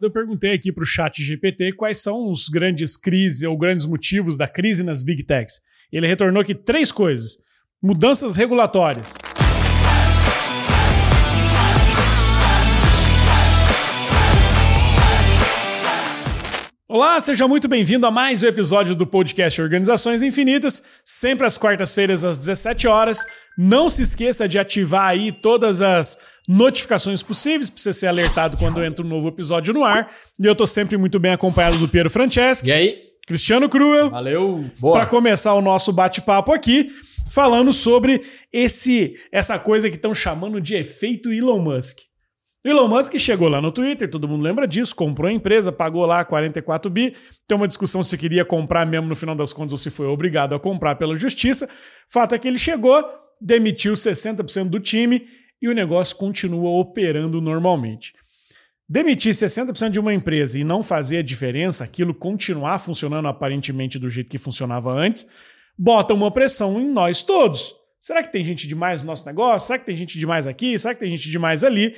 Eu perguntei aqui para o chat GPT quais são os grandes crises ou grandes motivos da crise nas big techs. Ele retornou aqui três coisas: mudanças regulatórias. Olá, seja muito bem-vindo a mais um episódio do podcast Organizações Infinitas, sempre às quartas-feiras às 17 horas. Não se esqueça de ativar aí todas as notificações possíveis para você ser alertado quando entra um novo episódio no ar. E eu tô sempre muito bem acompanhado do Piero Franceschi. E aí? Cristiano Cruel. Valeu. Para começar o nosso bate-papo aqui, falando sobre esse essa coisa que estão chamando de efeito Elon Musk. Elon Musk chegou lá no Twitter, todo mundo lembra disso, comprou a empresa, pagou lá 44 bi. Tem uma discussão se queria comprar mesmo no final das contas ou se foi obrigado a comprar pela justiça. Fato é que ele chegou, demitiu 60% do time e o negócio continua operando normalmente. Demitir 60% de uma empresa e não fazer a diferença, aquilo continuar funcionando aparentemente do jeito que funcionava antes, bota uma pressão em nós todos. Será que tem gente demais no nosso negócio? Será que tem gente demais aqui? Será que tem gente demais ali?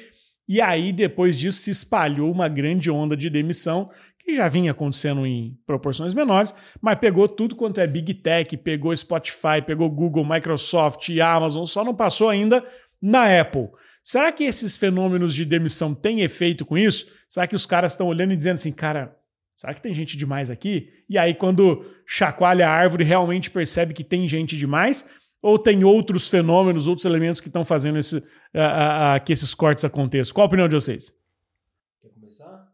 E aí, depois disso, se espalhou uma grande onda de demissão, que já vinha acontecendo em proporções menores, mas pegou tudo quanto é Big Tech, pegou Spotify, pegou Google, Microsoft e Amazon, só não passou ainda na Apple. Será que esses fenômenos de demissão têm efeito com isso? Será que os caras estão olhando e dizendo assim, cara, será que tem gente demais aqui? E aí, quando chacoalha a árvore, realmente percebe que tem gente demais? Ou tem outros fenômenos, outros elementos que estão fazendo esse, a, a, que esses cortes aconteçam? Qual a opinião de vocês? Quer começar?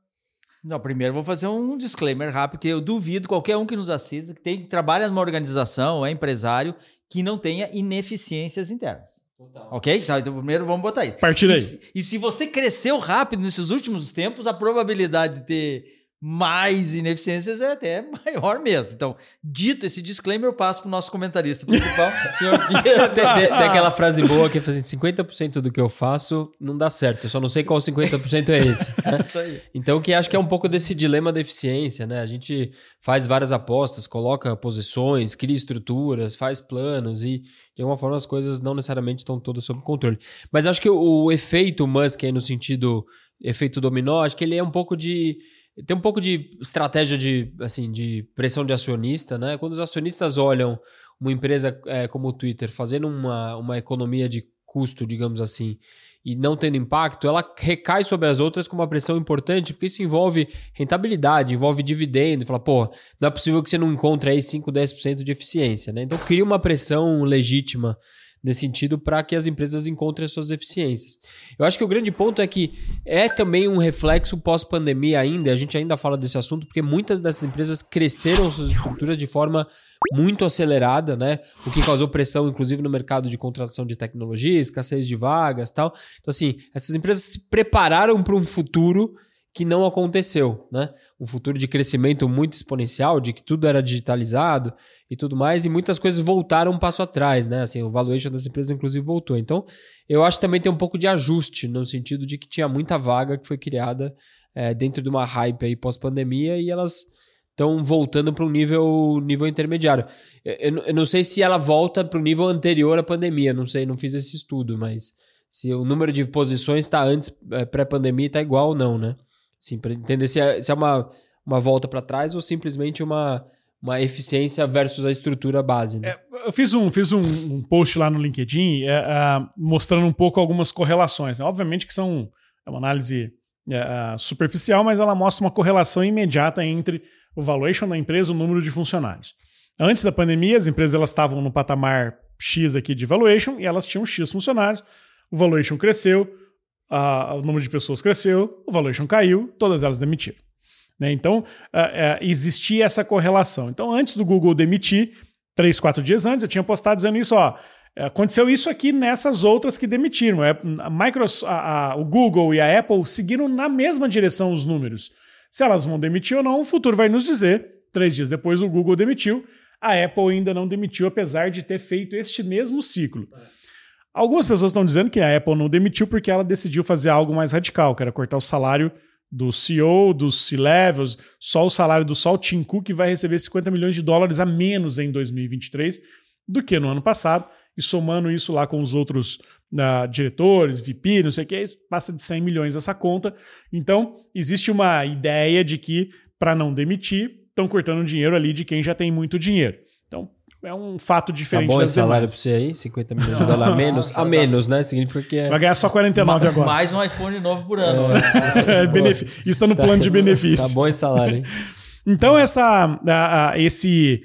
Não, primeiro vou fazer um disclaimer rápido, que eu duvido qualquer um que nos assista, que tem, trabalha numa organização, é empresário, que não tenha ineficiências internas. Total. Ok? Tá, então primeiro vamos botar aí. Partir aí. E, e, se você cresceu rápido nesses últimos tempos, a probabilidade de ter mais ineficiências é até maior mesmo. Então, dito esse disclaimer, eu passo para o nosso comentarista principal, senhor. Tem, tem, tem, aquela frase boa que é assim, 50% do que eu faço não dá certo, eu só não sei qual 50% é esse. Né? então, que acho que é um pouco desse dilema da eficiência, né? A gente faz várias apostas, coloca posições, cria estruturas, faz planos e, de alguma forma, as coisas não necessariamente estão todas sob controle. Mas acho que o, o efeito Musk aí no sentido efeito dominó, acho que ele é um pouco de tem um pouco de estratégia de, assim, de pressão de acionista, né? Quando os acionistas olham uma empresa é, como o Twitter fazendo uma, uma economia de custo, digamos assim, e não tendo impacto, ela recai sobre as outras com uma pressão importante, porque isso envolve rentabilidade, envolve dividendo. Fala, pô, não é possível que você não encontre aí 5, 10% de eficiência, né? Então cria uma pressão legítima nesse sentido para que as empresas encontrem as suas eficiências. Eu acho que o grande ponto é que é também um reflexo pós-pandemia ainda, a gente ainda fala desse assunto, porque muitas dessas empresas cresceram suas estruturas de forma muito acelerada, né? O que causou pressão, inclusive, no mercado de contratação de tecnologia, escassez de vagas tal. Então, assim, essas empresas se prepararam para um futuro que não aconteceu, né? Um futuro de crescimento muito exponencial, de que tudo era digitalizado e tudo mais, e muitas coisas voltaram um passo atrás, né? Assim, o valuation das empresas, inclusive, voltou. Então, eu acho que também tem um pouco de ajuste, no sentido de que tinha muita vaga que foi criada é, dentro de uma hype aí pós-pandemia e elas estão voltando para um nível, nível intermediário. Eu, eu, não sei se ela volta para o nível anterior à pandemia, não sei, não fiz esse estudo, mas se o número de posições está antes, é, pré-pandemia, está igual ou não, né? Sim, para entender se é, se é uma, uma volta para trás ou simplesmente uma, uma eficiência versus a estrutura base. Né? É, eu fiz um, fiz um, um post lá no LinkedIn é, é, mostrando um pouco algumas correlações. Né? Obviamente que são é uma análise é, é, superficial, mas ela mostra uma correlação imediata entre o valuation da empresa e o número de funcionários. Antes da pandemia, as empresas elas estavam no patamar X aqui de valuation e elas tinham X funcionários. O valuation cresceu, a, o número de pessoas cresceu, o valuation caiu, todas elas demitiram. Né? Então, uh, uh, existia essa correlação. Então, antes do Google demitir, três, quatro dias antes, eu tinha postado dizendo isso, ó, aconteceu isso aqui nessas outras que demitiram. É, a Microsoft, a, a, o Google e a Apple seguiram na mesma direção os números. Se elas vão demitir ou não, o futuro vai nos dizer. Três dias depois, o Google demitiu, a Apple ainda não demitiu, apesar de ter feito este mesmo ciclo. É. Algumas pessoas estão dizendo que a Apple não demitiu porque ela decidiu fazer algo mais radical, que era cortar o salário do CEO, dos C-Levels, só o salário do Sol Tim Cook vai receber 50 milhões de dólares a menos em 2023 do que no ano passado, e somando isso lá com os outros uh, diretores, VP, não sei o que, passa de 100 milhões essa conta. Então, existe uma ideia de que, para não demitir, estão cortando dinheiro ali de quem já tem muito dinheiro. É um fato diferente tá bom esse salário pra você aí? 50 milhões de dólares a menos? A menos, né? Significa que é... Vai ganhar só 49 agora. Mais um iPhone novo por ano. É, benefi- Isso está no plano de benefício. Tá bom esse salário, hein? Então, essa, a- a- esse,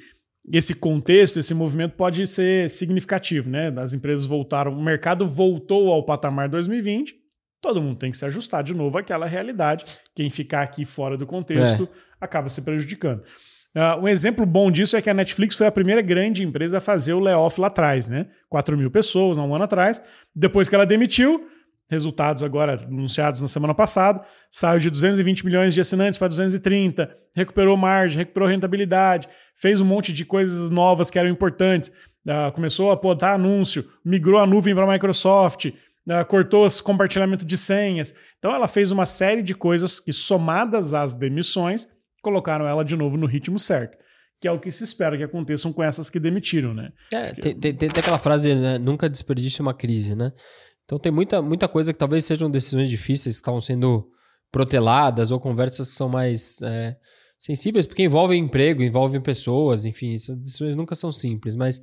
esse contexto, esse movimento pode ser significativo, né? As empresas voltaram, o mercado voltou ao patamar 2020, todo mundo tem que se ajustar de novo àquela realidade. Quem ficar aqui fora do contexto acaba se prejudicando. Ah, um exemplo bom disso é que a Netflix foi a primeira grande empresa a fazer o layoff lá atrás, né? 4 mil pessoas há um ano atrás. Depois que ela demitiu, resultados agora anunciados na semana passada, saiu de 220 milhões de assinantes para 230, recuperou margem, recuperou rentabilidade, fez um monte de coisas novas que eram importantes, ah, começou a botar anúncio, migrou a nuvem para a Microsoft, ah, cortou os compartilhamento de senhas. Então ela fez uma série de coisas que, somadas às demissões, colocaram ela de novo no ritmo certo. Que é o que se espera que aconteçam com essas que demitiram, né? É, tem, tem, tem aquela frase, né? Nunca desperdice uma crise, né? Então tem muita, muita coisa que talvez sejam decisões difíceis que estão sendo proteladas ou conversas que são mais é, sensíveis, porque envolvem emprego, envolvem pessoas, enfim, essas decisões nunca são simples, mas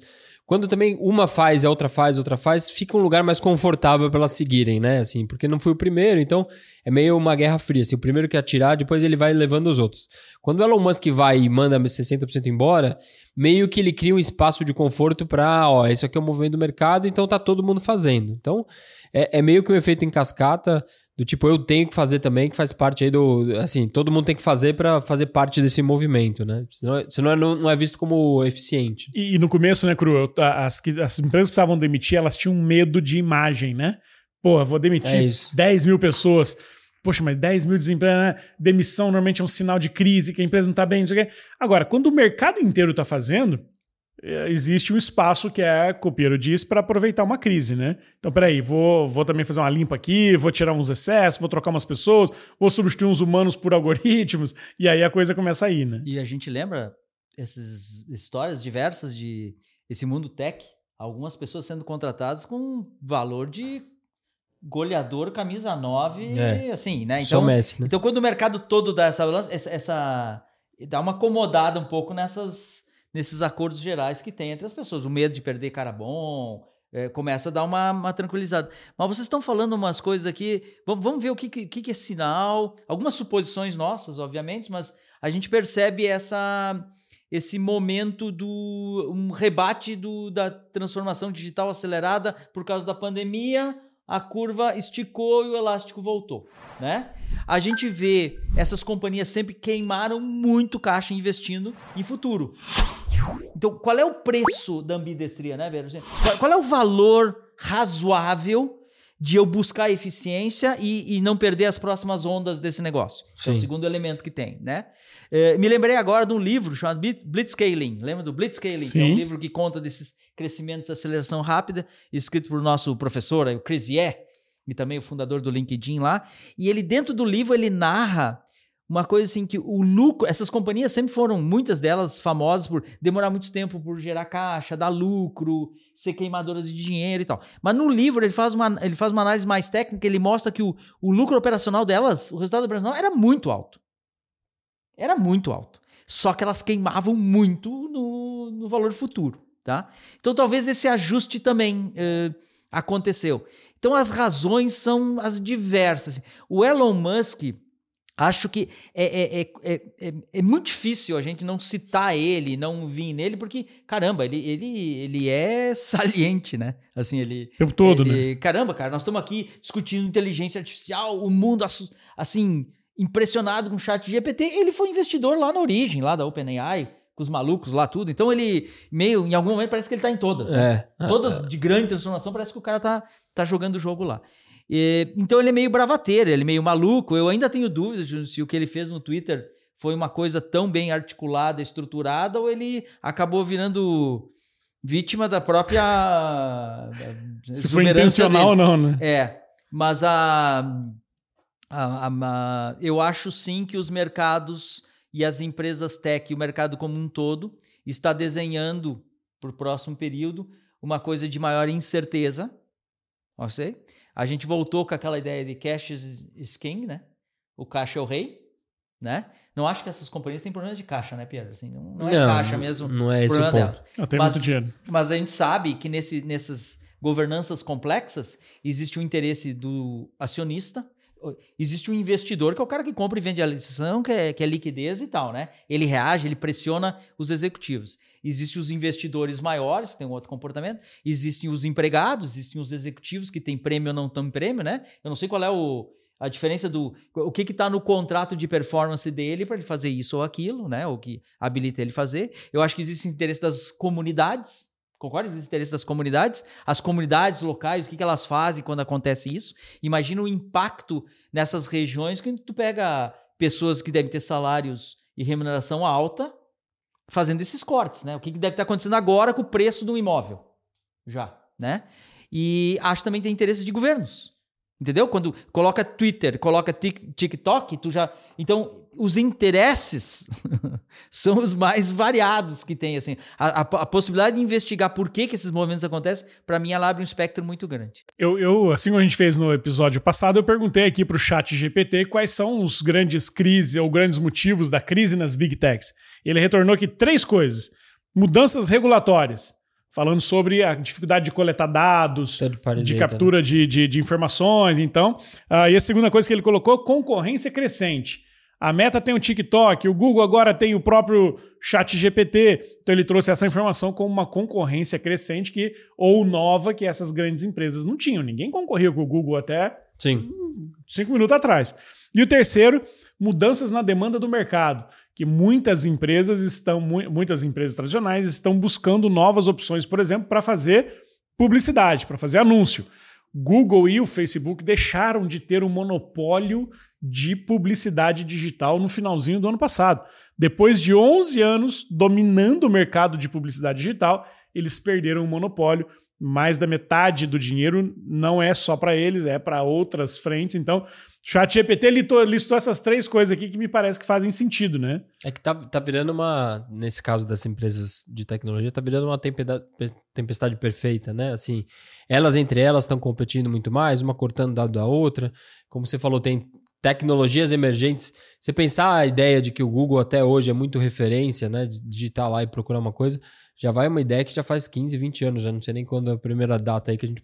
quando também uma faz, a outra faz, a outra faz, fica um lugar mais confortável para elas seguirem, né? Assim, porque não foi o primeiro, então é meio uma guerra fria. Assim, o primeiro que atirar, depois ele vai levando os outros. Quando o Elon Musk vai e manda 60% embora, meio que ele cria um espaço de conforto para, ó, isso aqui é o movimento do mercado, então tá todo mundo fazendo. Então é, é meio que um efeito em cascata do tipo eu tenho que fazer também, que faz parte aí do, assim, todo mundo tem que fazer para fazer parte desse movimento, né? Senão, senão não, não é visto como eficiente. E, e no começo, né, Cru, as, as empresas que precisavam demitir, elas tinham medo de imagem, né? Pô, vou demitir É isso. 10 mil pessoas. Poxa, mas 10 mil desempregados, né? Demissão normalmente é um sinal de crise, que a empresa não tá bem, não sei o quê. Agora, quando o mercado inteiro tá fazendo, é, existe um espaço que é, Copeiro diz, para aproveitar uma crise, né? Então, peraí, vou, vou também fazer uma limpa aqui, vou tirar uns excessos, vou trocar umas pessoas, vou substituir uns humanos por algoritmos, e aí a coisa começa a ir, né? E a gente lembra essas histórias diversas de esse mundo tech, algumas pessoas sendo contratadas com valor de goleador camisa 9, É. assim, né? Então, Messi, né? então quando o mercado todo dá essa balança, essa, essa- dá uma acomodada um pouco nessas nesses acordos gerais que tem entre as pessoas, o medo de perder cara bom, é, começa a dar uma, uma tranquilizada. Mas vocês estão falando umas coisas aqui, vamos, vamos ver o que, que, que é sinal, algumas suposições nossas, obviamente, mas a gente percebe essa esse momento do um rebate do, da transformação digital acelerada por causa da pandemia, a curva esticou e o elástico voltou, né? A gente vê essas companhias sempre queimaram muito caixa investindo em futuro. Então, qual é o preço da ambidestria, né, Vera? Assim, Qual, é o valor razoável de eu buscar eficiência e, e não perder as próximas ondas desse negócio? Que é o Sim. segundo elemento que tem, né? Eh, me lembrei agora de um livro chamado Blit- Blitzscaling. Lembra do Blitzscaling? Que é um Sim. livro que conta desses crescimentos e aceleração rápida, escrito por nosso professor, o Chris Ye, e também o fundador do LinkedIn lá. E ele, dentro do livro, ele narra uma coisa assim que o lucro, essas companhias sempre foram, muitas delas famosas por demorar muito tempo por gerar caixa, dar lucro, ser queimadoras de dinheiro e tal. Mas no livro ele faz uma, ele faz uma análise mais técnica, ele mostra que o, o lucro operacional delas, o resultado operacional era muito alto. Era muito alto. Só que elas queimavam muito no, no valor futuro, tá? Então talvez esse ajuste também eh, aconteceu. Então as razões são as diversas. O Elon Musk, acho que é, é, é, é, é, é muito difícil a gente não citar ele, não vir nele, porque, caramba, ele, ele, ele é saliente, né? Assim, ele. O tempo todo, né? ele- Caramba, cara, nós estamos aqui discutindo inteligência artificial, o mundo assim, impressionado com o chat GPT. Ele foi investidor lá na origem, lá da OpenAI, com os malucos lá, tudo. Então ele, meio, em algum momento, parece que ele tá em todas. né? É. Todas de grande transformação, parece que o cara tá, tá jogando o jogo lá. E, então ele é meio bravateiro, ele é meio maluco. Eu ainda tenho dúvidas de se o que ele fez no Twitter foi uma coisa tão bem articulada, estruturada, ou ele acabou virando vítima da própria. da Se foi intencional dele. ou não, né? É, mas a, a- a- a- eu acho sim que os mercados e as empresas tech, o mercado como um todo, está desenhando para o próximo período uma coisa de maior incerteza, Ok? A gente voltou com aquela ideia de cash is king, né? O caixa é o rei, né? Não acho que essas companhias têm problema de caixa, né, Pedro? Assim, não, não é Não, caixa mesmo. não é esse ponto. dela. Mas- muito dinheiro. Mas a gente sabe que nesse, nessas governanças complexas existe o interesse do acionista, existe um investidor que é o cara que compra e vende a lição, que é, que é liquidez e tal, né? Ele reage, ele pressiona os executivos. Existem os investidores maiores, que têm um outro comportamento. Existem os empregados, existem os executivos que têm prêmio ou não têm prêmio, né? Eu não sei qual é o, a diferença do. O que está no contrato de performance dele para ele fazer isso ou aquilo, né? O que habilita ele fazer. Eu acho que existe interesse das comunidades. Concorda? Existe interesse das comunidades. As comunidades locais, o que, que elas fazem quando acontece isso. Imagina o impacto nessas regiões que tu pega pessoas que devem ter salários e remuneração alta fazendo esses cortes, né? O que, que deve estar acontecendo agora com o preço do imóvel? Já, né? E acho também que tem interesses de governos. Entendeu? Quando coloca Twitter, coloca Tik- TikTok, tu já. Então, os interesses são os mais variados que tem. Assim. A, a- a possibilidade de investigar por que, que esses movimentos acontecem, para mim, ela abre um espectro muito grande. Eu, eu, assim como a gente fez no episódio passado, eu perguntei aqui pro chat GPT quais são os grandes crises ou grandes motivos da crise nas big techs. Ele retornou aqui três coisas. Mudanças regulatórias, falando sobre a dificuldade de coletar dados, de captura de, de, de informações. Então, Ah, e a segunda coisa que ele colocou, concorrência crescente. A Meta tem o TikTok, o Google agora tem o próprio Chat GPT. Então ele trouxe essa informação como uma concorrência crescente que ou nova que essas grandes empresas não tinham. Ninguém concorria com o Google até Sim. cinco minutos atrás. E o terceiro, mudanças na demanda do mercado, que muitas empresas estão, mu- muitas empresas tradicionais estão buscando novas opções, por exemplo, para fazer publicidade, para fazer anúncio. Google e o Facebook deixaram de ter o monopólio de publicidade digital no finalzinho do ano passado. Depois de 11 anos dominando o mercado de publicidade digital, eles perderam o monopólio. Mais da metade do dinheiro não é só para eles, é para outras frentes. Então, ChatGPT listou, listou essas três coisas aqui que me parece que fazem sentido, né? É que tá, tá virando uma. Nesse caso das empresas de tecnologia, tá virando uma tempestade, tempestade perfeita, né? Assim, elas entre elas estão competindo muito mais, uma cortando dado da outra. Como você falou, tem tecnologias emergentes. Você pensar a ideia de que o Google até hoje é muito referência, né? De digitar lá e procurar uma coisa, já vai uma ideia que já faz 15, 20 anos, já não sei nem quando é a primeira data aí que a gente.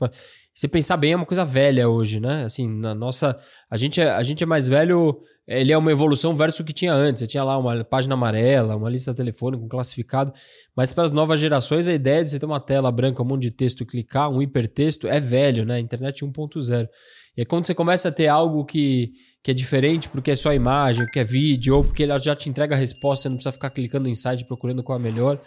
Se pensar bem, é uma coisa velha hoje, né? Assim, na nossa. A gente é, a gente é mais velho ele é uma evolução versus o que tinha antes. Você tinha lá uma página amarela, uma lista telefônica, um classificado. Mas para as novas gerações, a ideia de você ter uma tela branca, um monte de texto clicar, um hipertexto, é velho, né? Internet 1.0. E aí quando você começa a ter algo que, que é diferente, porque é só imagem, porque é vídeo, ou porque ela já te entrega a resposta, você não precisa ficar clicando em site procurando qual é a melhor.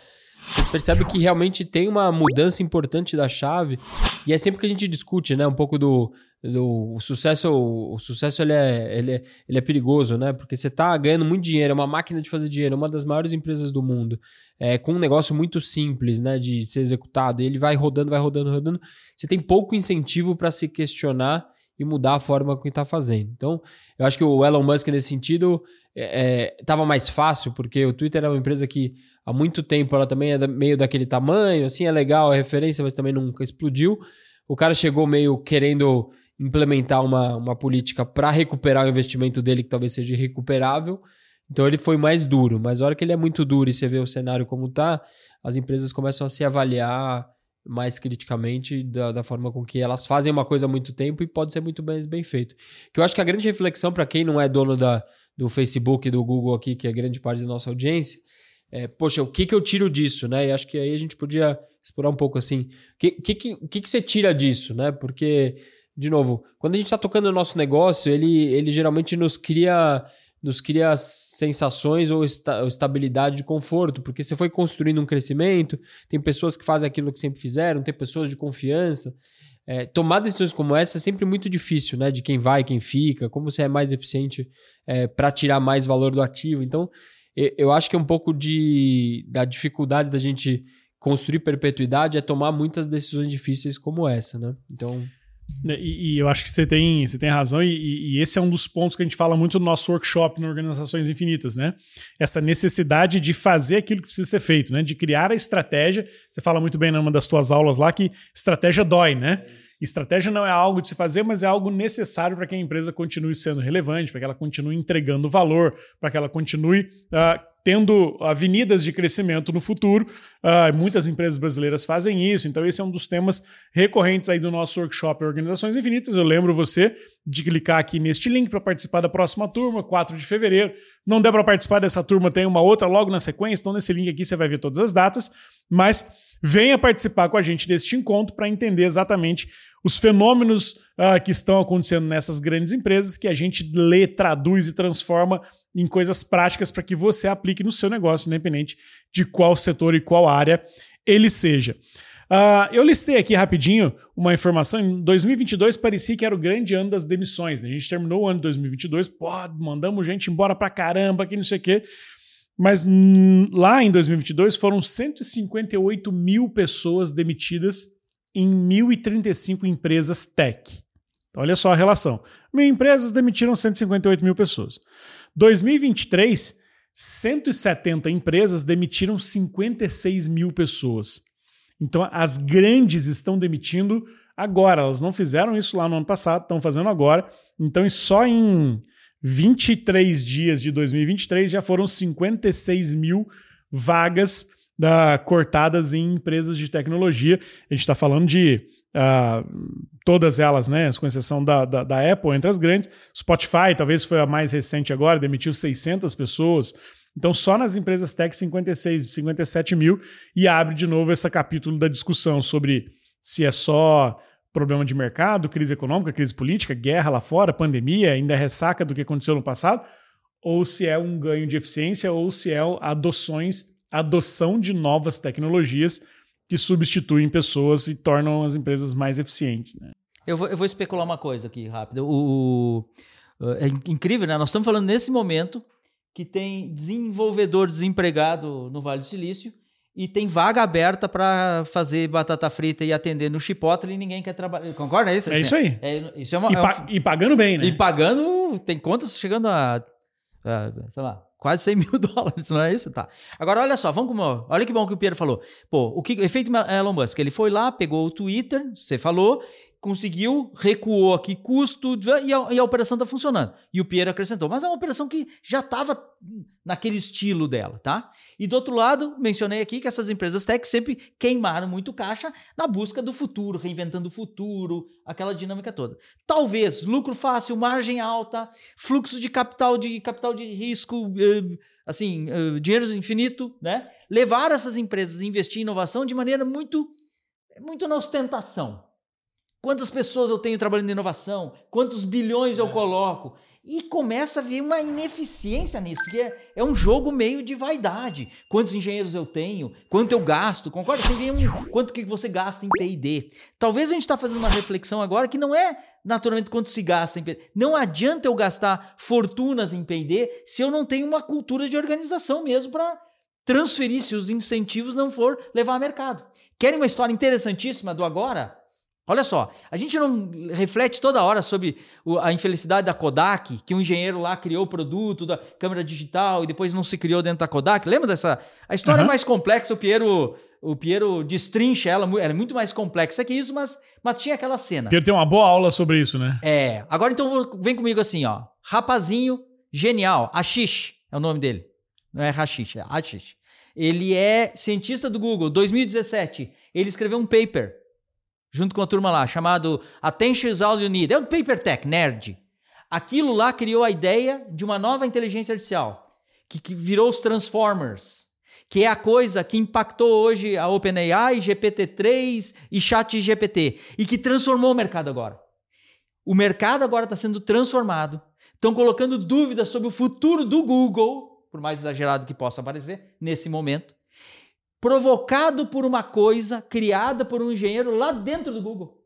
Você percebe que realmente tem uma mudança importante da chave. E é sempre que a gente discute, né? Um pouco do, do o sucesso. O sucesso ele é, ele, é, ele é perigoso, né? Porque você tá ganhando muito dinheiro, é uma máquina de fazer dinheiro, é uma das maiores empresas do mundo. É, com um negócio muito simples, né? De ser executado. E ele vai rodando, vai rodando, rodando. Você tem pouco incentivo para se questionar e mudar a forma que está fazendo. Então, eu acho que o Elon Musk, nesse sentido, estava mais fácil, porque o Twitter é uma empresa que há muito tempo ela também é meio daquele tamanho, assim, é legal, é referência, mas também nunca explodiu. O cara chegou meio querendo implementar uma, uma política para recuperar o investimento dele, que talvez seja irrecuperável. Então ele foi mais duro, mas a hora que ele é muito duro e você vê o cenário como tá, as empresas começam a se avaliar mais criticamente da, da forma com que elas fazem uma coisa há muito tempo e pode ser muito bem, bem feito. Que eu acho que a grande reflexão para quem não é dono da, do Facebook do Google aqui, que é grande parte da nossa audiência, é, poxa, o que, que eu tiro disso, né? E acho que aí a gente podia explorar um pouco assim. O que, que, que, o que, que você tira disso, né? Porque, de novo, quando a gente está tocando o nosso negócio, ele, ele geralmente nos cria nos cria sensações ou, esta, ou estabilidade de conforto, porque você foi construindo um crescimento, tem pessoas que fazem aquilo que sempre fizeram, tem pessoas de confiança. É, tomar decisões como essa é sempre muito difícil, né? De quem vai, quem fica, como você é mais eficiente é, para tirar mais valor do ativo. Então, eu acho que é um pouco de, da dificuldade da gente construir perpetuidade é tomar muitas decisões difíceis como essa, né? Então, E, e eu acho que você tem, você tem razão, e, e esse é um dos pontos que a gente fala muito no nosso workshop no Organizações Infinitas, né? Essa necessidade de fazer aquilo que precisa ser feito, né? De criar a estratégia. Você fala muito bem numa das tuas aulas lá que estratégia dói, né? Estratégia não é algo de se fazer, mas é algo necessário para que a empresa continue sendo relevante, para que ela continue entregando valor, para que ela continue uh, tendo avenidas de crescimento no futuro. Uh, muitas empresas brasileiras fazem isso, então esse é um dos temas recorrentes aí do nosso workshop Organizações Infinitas. Eu lembro você de clicar aqui neste link para participar da próxima turma, 4 de fevereiro. Não der para participar dessa turma, tem uma outra logo na sequência, então nesse link aqui você vai ver todas as datas, mas venha participar com a gente deste encontro para entender exatamente os fenômenos uh, que estão acontecendo nessas grandes empresas que a gente lê, traduz e transforma em coisas práticas para que você aplique no seu negócio, independente de qual setor e qual área ele seja. Uh, eu listei aqui rapidinho uma informação. Em 2022 parecia que era o grande ano das demissões. Né? A gente terminou o ano de 2022, pô, mandamos gente embora pra caramba, que não sei o quê. Mas hum, lá em 2022 foram 158 mil pessoas demitidas em 1.035 empresas tech. Olha só a relação. Mil empresas demitiram 158 mil pessoas. 2023, 170 empresas demitiram 56 mil pessoas. Então, as grandes estão demitindo agora. Elas não fizeram isso lá no ano passado, estão fazendo agora. Então, só em 23 dias de 2023 já foram 56 mil vagas da, cortadas em empresas de tecnologia. A gente está falando de uh, todas elas, né? Com exceção da, da, da, Apple, entre as grandes. Spotify, talvez foi a mais recente agora, demitiu 600 pessoas. Então, só nas empresas tech, 56, 57 mil. E abre de novo esse capítulo da discussão sobre se é só problema de mercado, crise econômica, crise política, guerra lá fora, pandemia, ainda é ressaca do que aconteceu no passado, ou se é um ganho de eficiência, ou se é adoções adoção de novas tecnologias que substituem pessoas e tornam as empresas mais eficientes. Né? Eu, vou, eu vou especular uma coisa aqui rápido. O, o, é incrível, né? Nós estamos falando nesse momento que tem desenvolvedor desempregado no Vale do Silício e tem vaga aberta para fazer batata frita e atender no Chipotle e ninguém quer trabalhar. Concorda? É isso, é assim, isso aí. É, isso é uma, e, é pa e, pagando bem, né? E pagando, tem contas chegando a, a sei lá, Quase 100 mil dólares, não é isso? Tá. Agora, olha só, vamos com. Olha que bom que o Pierre falou. Pô, o que efeito Elon Musk? Ele foi lá, pegou o Twitter, você falou, conseguiu, recuou aqui custo e a, e a operação está funcionando. E o Pierre acrescentou. Mas é uma operação que já estava naquele estilo dela, tá? E do outro lado, mencionei aqui que essas empresas tech sempre queimaram muito caixa na busca do futuro, reinventando o futuro, aquela dinâmica toda. Talvez lucro fácil, margem alta, fluxo de capital de capital de risco, eh, assim, eh, dinheiro infinito, né? Levar essas empresas a investir em inovação de maneira muito muito na ostentação. Quantas pessoas eu tenho trabalhando em inovação? Quantos bilhões eu é. coloco? E começa a ver uma ineficiência nisso, porque é, é um jogo meio de vaidade. Quantos engenheiros eu tenho? Quanto eu gasto? Concorda? Você vê um, quanto que você gasta em P&D. Talvez a gente está fazendo uma reflexão agora que não é naturalmente quanto se gasta em P&D. Não adianta eu gastar fortunas em P&D se eu não tenho uma cultura de organização mesmo para transferir se os incentivos não for levar a mercado. Querem uma história interessantíssima do agora? Olha só, a gente não reflete toda hora sobre a infelicidade da Kodak, que um engenheiro lá criou o produto da câmera digital e depois não se criou dentro da Kodak. Lembra dessa? A história uhum. é mais complexa, o Piero, o Piero destrincha ela, ela é muito mais complexa que isso, mas, mas tinha aquela cena. Piero tem uma boa aula sobre isso, né? É. Agora então vem comigo assim, ó. Rapazinho genial, Ashish é o nome dele. Não é Hashish, é Ashish. Ele é cientista do Google, 2017. Ele escreveu um paper junto com a turma lá, chamado Attention is All You Need. É um paper tech, nerd. Aquilo lá criou a ideia de uma nova inteligência artificial, que, que virou os Transformers, que é a coisa que impactou hoje a OpenAI, GPT-3 e ChatGPT, e que transformou o mercado agora. O mercado agora está sendo transformado. Estão colocando dúvidas sobre o futuro do Google, por mais exagerado que possa parecer, nesse momento provocado por uma coisa criada por um engenheiro lá dentro do Google.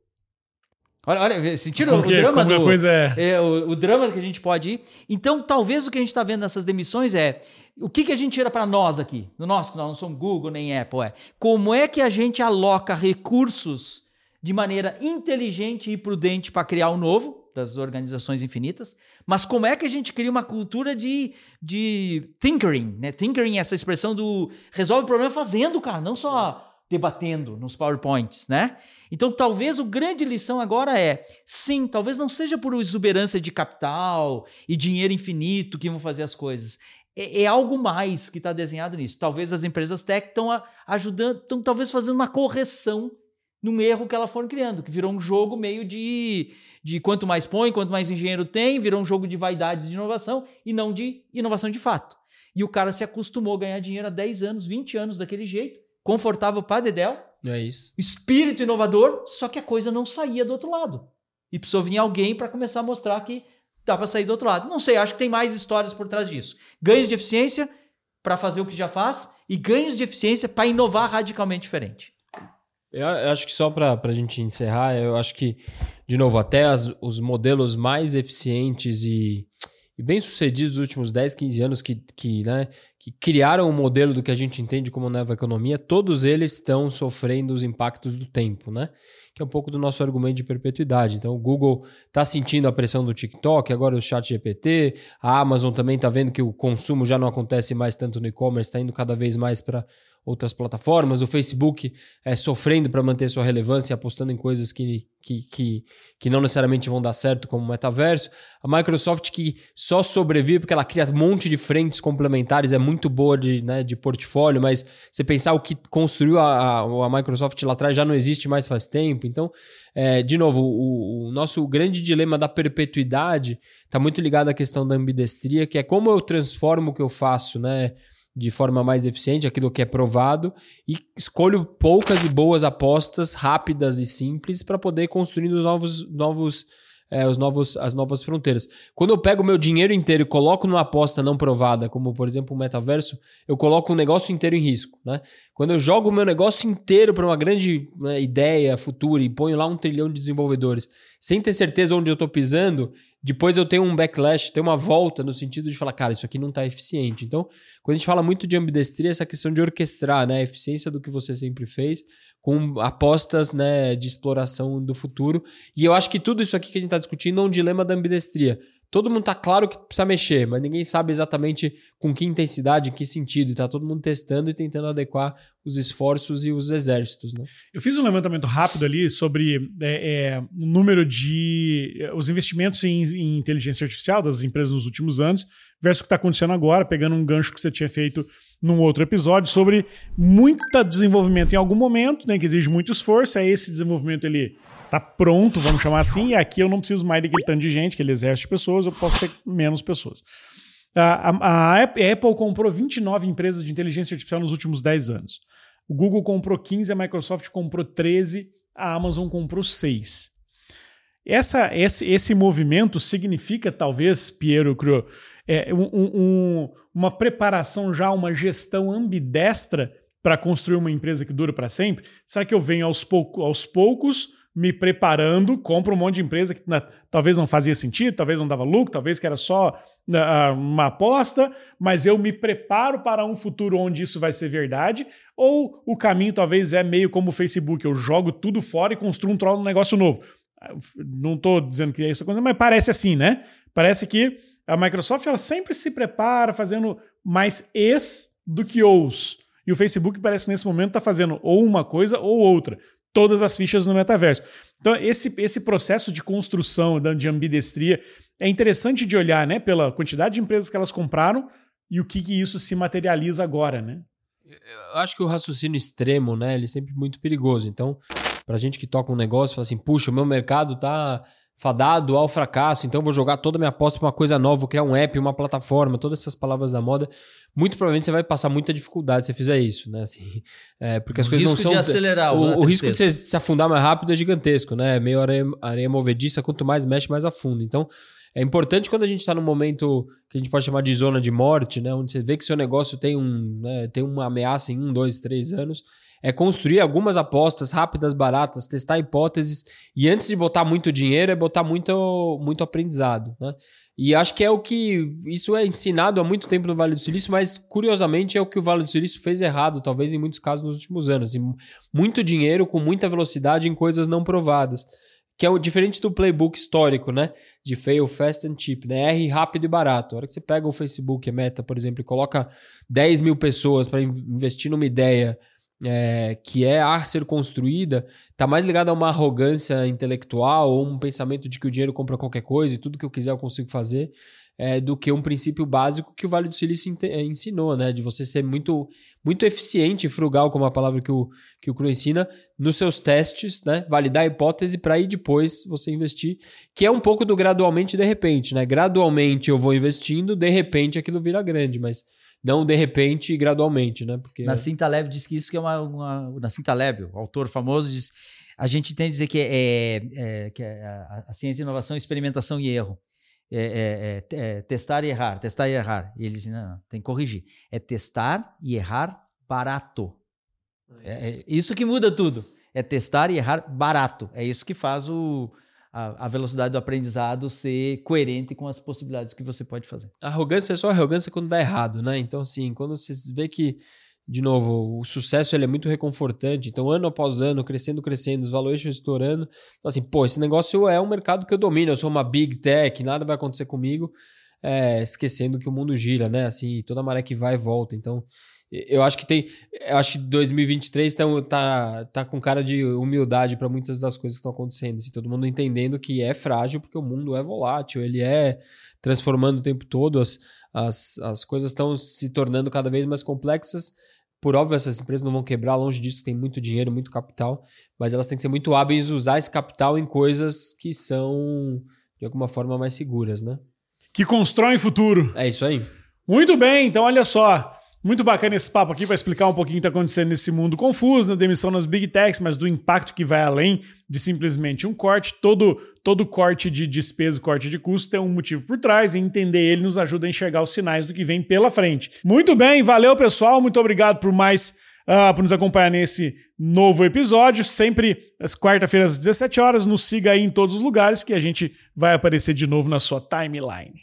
Olha, olha sentiram o, drama do, coisa é... é o, o, drama que a gente pode ir. Então, talvez o que a gente está vendo nessas demissões é o que, que a gente tira para nós aqui, no nosso, nós não somos Google nem Apple, é como é que a gente aloca recursos de maneira inteligente e prudente para criar o novo das organizações infinitas, mas como é que a gente cria uma cultura de, de thinkering, né? Thinkering é essa expressão do resolve o problema fazendo, cara, não só debatendo nos PowerPoints, né? Então, talvez o grande lição agora é, sim, talvez não seja por exuberância de capital e dinheiro infinito que vão fazer as coisas. É, é algo mais que está desenhado nisso. Talvez as empresas tech estão ajudando, estão talvez fazendo uma correção num erro que elas foram criando, que virou um jogo meio de, de quanto mais põe, quanto mais engenheiro tem, virou um jogo de vaidades de inovação e não de inovação de fato. E o cara se acostumou a ganhar dinheiro há 10 anos, 20 anos daquele jeito, confortável para Dedel. É isso. Espírito inovador, só que a coisa não saía do outro lado. E precisou vir alguém para começar a mostrar que dá para sair do outro lado. Não sei, acho que tem mais histórias por trás disso. Ganhos de eficiência para fazer o que já faz e ganhos de eficiência para inovar radicalmente diferente. Eu acho que só para a gente encerrar, eu acho que, de novo, até as, os modelos mais eficientes e e bem-sucedidos nos últimos 10, 15 anos que, que, né, que criaram o um modelo do que a gente entende como nova economia, todos eles estão sofrendo os impactos do tempo, né? Que é um pouco do nosso argumento de perpetuidade. Então, o Google está sentindo a pressão do TikTok, agora o chat GPT, a Amazon também está vendo que o consumo já não acontece mais tanto no e-commerce, está indo cada vez mais para outras plataformas, o Facebook é, sofrendo para manter sua relevância, apostando em coisas que, que, que, que, não necessariamente vão dar certo, como o metaverso. A Microsoft que só sobrevive porque ela cria um monte de frentes complementares, é muito boa de, né, de portfólio, mas você pensar o que construiu a, a, a Microsoft lá atrás já não existe mais faz tempo. Então, é, de novo, o, o, nosso grande dilema da perpetuidade está muito ligado à questão da ambidestria, que é como eu transformo o que eu faço, né? De forma mais eficiente, aquilo que é provado, e escolho poucas e boas apostas rápidas e simples para poder construir novos, novos, é, os novos, as novas fronteiras. Quando eu pego meu dinheiro inteiro e coloco numa aposta não provada, como por exemplo o metaverso, eu coloco o negócio inteiro em risco. Né? Quando eu jogo o meu negócio inteiro para uma grande né, ideia futura e ponho lá um trilhão de desenvolvedores, sem ter certeza onde eu estou pisando, depois eu tenho um backlash, tenho uma volta no sentido de falar, cara, isso aqui não está eficiente. Então, quando a gente fala muito de ambidestria, essa questão de orquestrar né, a eficiência do que você sempre fez com apostas né, de exploração do futuro. E eu acho que tudo isso aqui que a gente está discutindo é um dilema da ambidestria. Todo mundo tá claro que precisa mexer, mas ninguém sabe exatamente com que intensidade, em que sentido. E tá todo mundo testando e tentando adequar os esforços e os exércitos. Né? Eu fiz um levantamento rápido ali sobre é, é, o número de. É, os investimentos em, em, inteligência artificial das empresas nos últimos anos, versus o que está acontecendo agora, pegando um gancho que você tinha feito num outro episódio, sobre muito desenvolvimento em algum momento, né, que exige muito esforço. É esse desenvolvimento ele tá pronto, vamos chamar assim, e aqui eu não preciso mais daquele tanto de gente, aquele exército de pessoas, eu posso ter menos pessoas. A, a, a Apple comprou 29 empresas de inteligência artificial nos últimos 10 anos. O Google comprou 15, a Microsoft comprou 13, a Amazon comprou 6. Essa, esse, esse movimento significa, talvez, Piero Cro, é, um, um, uma preparação já, uma gestão ambidestra para construir uma empresa que dura para sempre? Será que eu venho aos, pouco, aos poucos me preparando, compro um monte de empresa que na, talvez não fazia sentido, talvez não dava lucro, talvez que era só uh, uma aposta, mas eu me preparo para um futuro onde isso vai ser verdade, ou o caminho talvez é meio como o Facebook, eu jogo tudo fora e construo um, um negócio novo. Não estou dizendo que é isso, mas parece assim, né? Parece que a Microsoft ela sempre se prepara fazendo mais es do que os. E o Facebook parece que nesse momento está fazendo ou uma coisa ou outra todas as fichas no metaverso. Então, esse, esse processo de construção de ambidestria é interessante de olhar, né? Pela quantidade de empresas que elas compraram e o que, que isso se materializa agora, né? Eu acho que o raciocínio extremo, né? Ele é sempre muito perigoso. Então, pra gente que toca um negócio, fala assim, puxa, o meu mercado tá fadado ao fracasso, então vou jogar toda a minha aposta para uma coisa nova, criar um app, uma plataforma, todas essas palavras da moda. Muito provavelmente você vai passar muita dificuldade se você fizer isso, né? Assim, é, porque as o coisas não são. De acelerar, o, o risco de você se afundar mais rápido é gigantesco, né? Meio areia, areia movediça, quanto mais mexe, mais afunda. Então, é importante quando a gente está num momento que a gente pode chamar de zona de morte, né? Onde você vê que seu negócio tem, um, né, tem uma ameaça em um, dois, três anos é construir algumas apostas rápidas, baratas, testar hipóteses e antes de botar muito dinheiro é botar muito, muito aprendizado, né? E acho que é o que isso é ensinado há muito tempo no Vale do Silício, mas curiosamente é o que o Vale do Silício fez errado, talvez em muitos casos nos últimos anos. E muito dinheiro com muita velocidade em coisas não provadas que é o diferente do playbook histórico, né? De fail fast and cheap, né? R rápido e barato. A hora que você pega o Facebook, a Meta, por exemplo, e coloca 10 mil pessoas para investir numa ideia é, que é a ser construída, está mais ligada a uma arrogância intelectual ou um pensamento de que o dinheiro compra qualquer coisa e tudo que eu quiser eu consigo fazer, é, do que um princípio básico que o Vale do Silício é, ensinou, né? De você ser muito, muito eficiente e frugal, como a palavra que o, que o Cru ensina, nos seus testes, né? Validar a hipótese para aí depois você investir, que é um pouco do gradualmente de repente, né? Gradualmente eu vou investindo, de repente aquilo vira grande, mas não de repente e gradualmente, né? Porque Nassim Taleb diz que isso que é uma, uma Nassim Taleb, o autor famoso diz, a gente tem que dizer que é, é que é a, a ciência, inovação, experimentação e erro. É, é, é, testar e errar, testar e errar. E eles não, tem que corrigir. É testar e errar barato. É, é, isso que muda tudo. É testar e errar barato. É isso que faz o, a, a, velocidade do aprendizado ser coerente com as possibilidades que você pode fazer. arrogância é só arrogância quando dá errado, né? Então, assim, quando você vê que de novo, o sucesso ele é muito reconfortante. Então, ano após ano, crescendo, crescendo, os valuations estourando. Então, assim, pô, esse negócio é um mercado que eu domino. Eu sou uma big tech, nada vai acontecer comigo. É, esquecendo que o mundo gira, né? Assim, toda maré que vai e volta. Então, eu acho que tem. Eu acho que 2023 tá, tá, tá com cara de humildade para muitas das coisas que estão acontecendo. Assim, todo mundo entendendo que é frágil, porque o mundo é volátil, ele é transformando o tempo todo, as, as, as coisas estão se tornando cada vez mais complexas por óbvio, essas empresas não vão quebrar, longe disso, tem muito dinheiro, muito capital, mas elas têm que ser muito hábeis usar esse capital em coisas que são, de alguma forma, mais seguras, né? Que constroem futuro. É isso aí. Muito bem, então olha só. Muito bacana esse papo aqui para explicar um pouquinho o que está acontecendo nesse mundo confuso, na demissão nas big techs, mas do impacto que vai além de simplesmente um corte. Todo, todo corte de despesa, corte de custo tem um motivo por trás e entender ele nos ajuda a enxergar os sinais do que vem pela frente. Muito bem, valeu pessoal, muito obrigado por mais uh, por nos acompanhar nesse novo episódio. Sempre às quarta-feiras às 17 horas. Nos siga aí em todos os lugares que a gente vai aparecer de novo na sua timeline.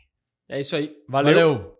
É isso aí. Valeu. valeu.